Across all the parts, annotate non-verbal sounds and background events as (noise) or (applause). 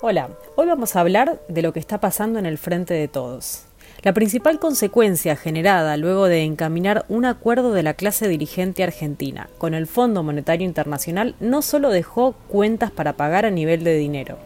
Hola, hoy vamos a hablar de lo que está pasando en el frente de todos. La principal consecuencia generada luego de encaminar un acuerdo de la clase dirigente argentina con el Fondo Monetario Internacional no solo dejó cuentas para pagar a nivel de dinero,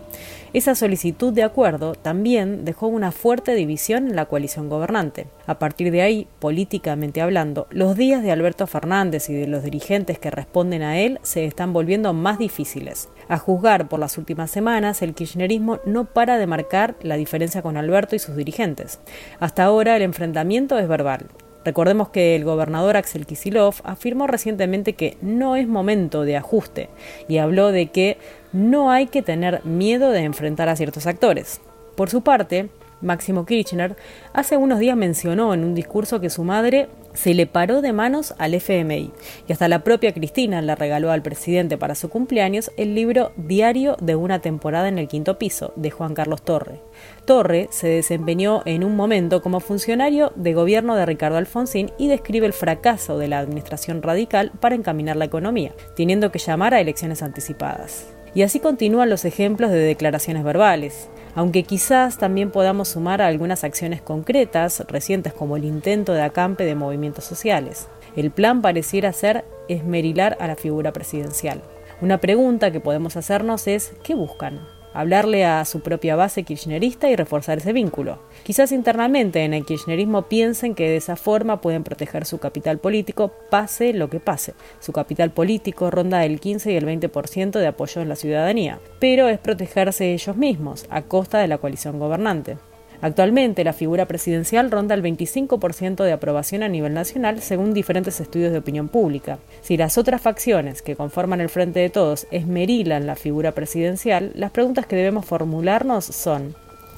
esa solicitud de acuerdo también dejó una fuerte división en la coalición gobernante. A partir de ahí, políticamente hablando, los días de Alberto Fernández y de los dirigentes que responden a él se están volviendo más difíciles. A juzgar por las últimas semanas, el kirchnerismo no para de marcar la diferencia con Alberto y sus dirigentes. Hasta ahora el enfrentamiento es verbal, Recordemos que el gobernador Axel Kisilov afirmó recientemente que no es momento de ajuste y habló de que no hay que tener miedo de enfrentar a ciertos actores. Por su parte, Máximo Kirchner, hace unos días mencionó en un discurso que su madre se le paró de manos al FMI y hasta la propia Cristina le regaló al presidente para su cumpleaños el libro Diario de una temporada en el quinto piso de Juan Carlos Torre. Torre se desempeñó en un momento como funcionario de gobierno de Ricardo Alfonsín y describe el fracaso de la administración radical para encaminar la economía, teniendo que llamar a elecciones anticipadas. Y así continúan los ejemplos de declaraciones verbales, aunque quizás también podamos sumar a algunas acciones concretas recientes como el intento de acampe de movimientos sociales. El plan pareciera ser esmerilar a la figura presidencial. Una pregunta que podemos hacernos es ¿qué buscan? Hablarle a su propia base kirchnerista y reforzar ese vínculo. Quizás internamente en el kirchnerismo piensen que de esa forma pueden proteger su capital político, pase lo que pase. Su capital político ronda el 15 y el 20% de apoyo en la ciudadanía, pero es protegerse ellos mismos, a costa de la coalición gobernante. Actualmente, la figura presidencial ronda el 25% de aprobación a nivel nacional, según diferentes estudios de opinión pública. Si las otras facciones que conforman el Frente de Todos esmerilan la figura presidencial, las preguntas que debemos formularnos son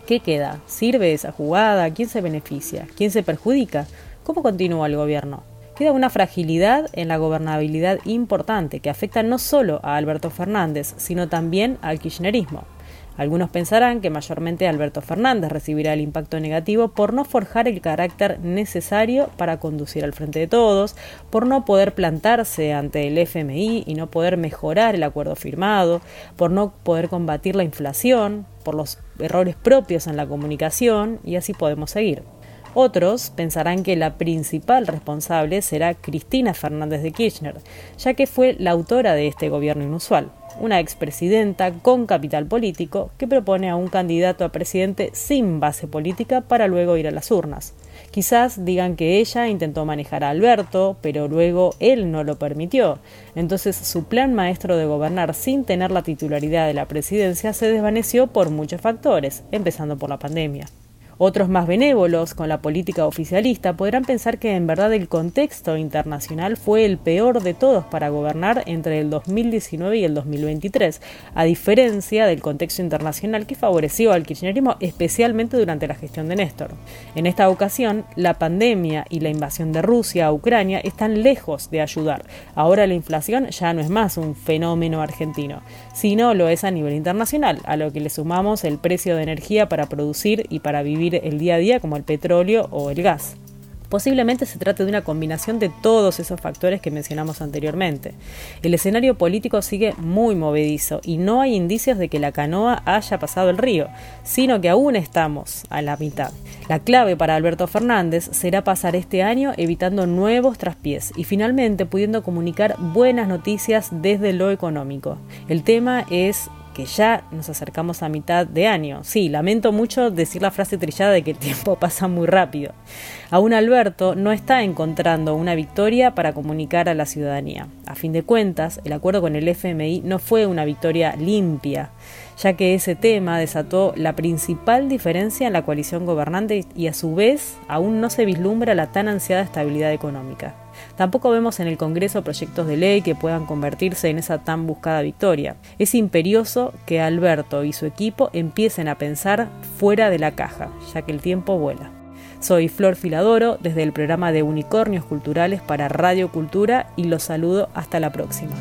¿Qué queda? ¿Sirve esa jugada? ¿Quién se beneficia? ¿Quién se perjudica? ¿Cómo continúa el gobierno? Queda una fragilidad en la gobernabilidad importante que afecta no solo a Alberto Fernández, sino también al kirchnerismo. Algunos pensarán que mayormente Alberto Fernández recibirá el impacto negativo por no forjar el carácter necesario para conducir al frente de todos, por no poder plantarse ante el FMI y no poder mejorar el acuerdo firmado, por no poder combatir la inflación, por los errores propios en la comunicación y así podemos seguir. Otros pensarán que la principal responsable será Cristina Fernández de Kirchner, ya que fue la autora de este gobierno inusual una expresidenta con capital político que propone a un candidato a presidente sin base política para luego ir a las urnas. Quizás digan que ella intentó manejar a Alberto, pero luego él no lo permitió. Entonces su plan maestro de gobernar sin tener la titularidad de la presidencia se desvaneció por muchos factores, empezando por la pandemia. Otros más benévolos con la política oficialista podrán pensar que en verdad el contexto internacional fue el peor de todos para gobernar entre el 2019 y el 2023, a diferencia del contexto internacional que favoreció al kirchnerismo especialmente durante la gestión de Néstor. En esta ocasión, la pandemia y la invasión de Rusia a Ucrania están lejos de ayudar. Ahora la inflación ya no es más un fenómeno argentino, sino lo es a nivel internacional, a lo que le sumamos el precio de energía para producir y para vivir el día a día como el petróleo o el gas. Posiblemente se trate de una combinación de todos esos factores que mencionamos anteriormente. El escenario político sigue muy movedizo y no hay indicios de que la canoa haya pasado el río, sino que aún estamos a la mitad. La clave para Alberto Fernández será pasar este año evitando nuevos traspiés y finalmente pudiendo comunicar buenas noticias desde lo económico. El tema es que ya nos acercamos a mitad de año. Sí, lamento mucho decir la frase trillada de que el (laughs) tiempo pasa muy rápido. Aún Alberto no está encontrando una victoria para comunicar a la ciudadanía. A fin de cuentas, el acuerdo con el FMI no fue una victoria limpia, ya que ese tema desató la principal diferencia en la coalición gobernante y a su vez aún no se vislumbra la tan ansiada estabilidad económica. Tampoco vemos en el Congreso proyectos de ley que puedan convertirse en esa tan buscada victoria. Es imperioso que Alberto y su equipo empiecen a pensar fuera de la caja, ya que el tiempo vuela. Soy Flor Filadoro desde el programa de Unicornios Culturales para Radio Cultura y los saludo hasta la próxima.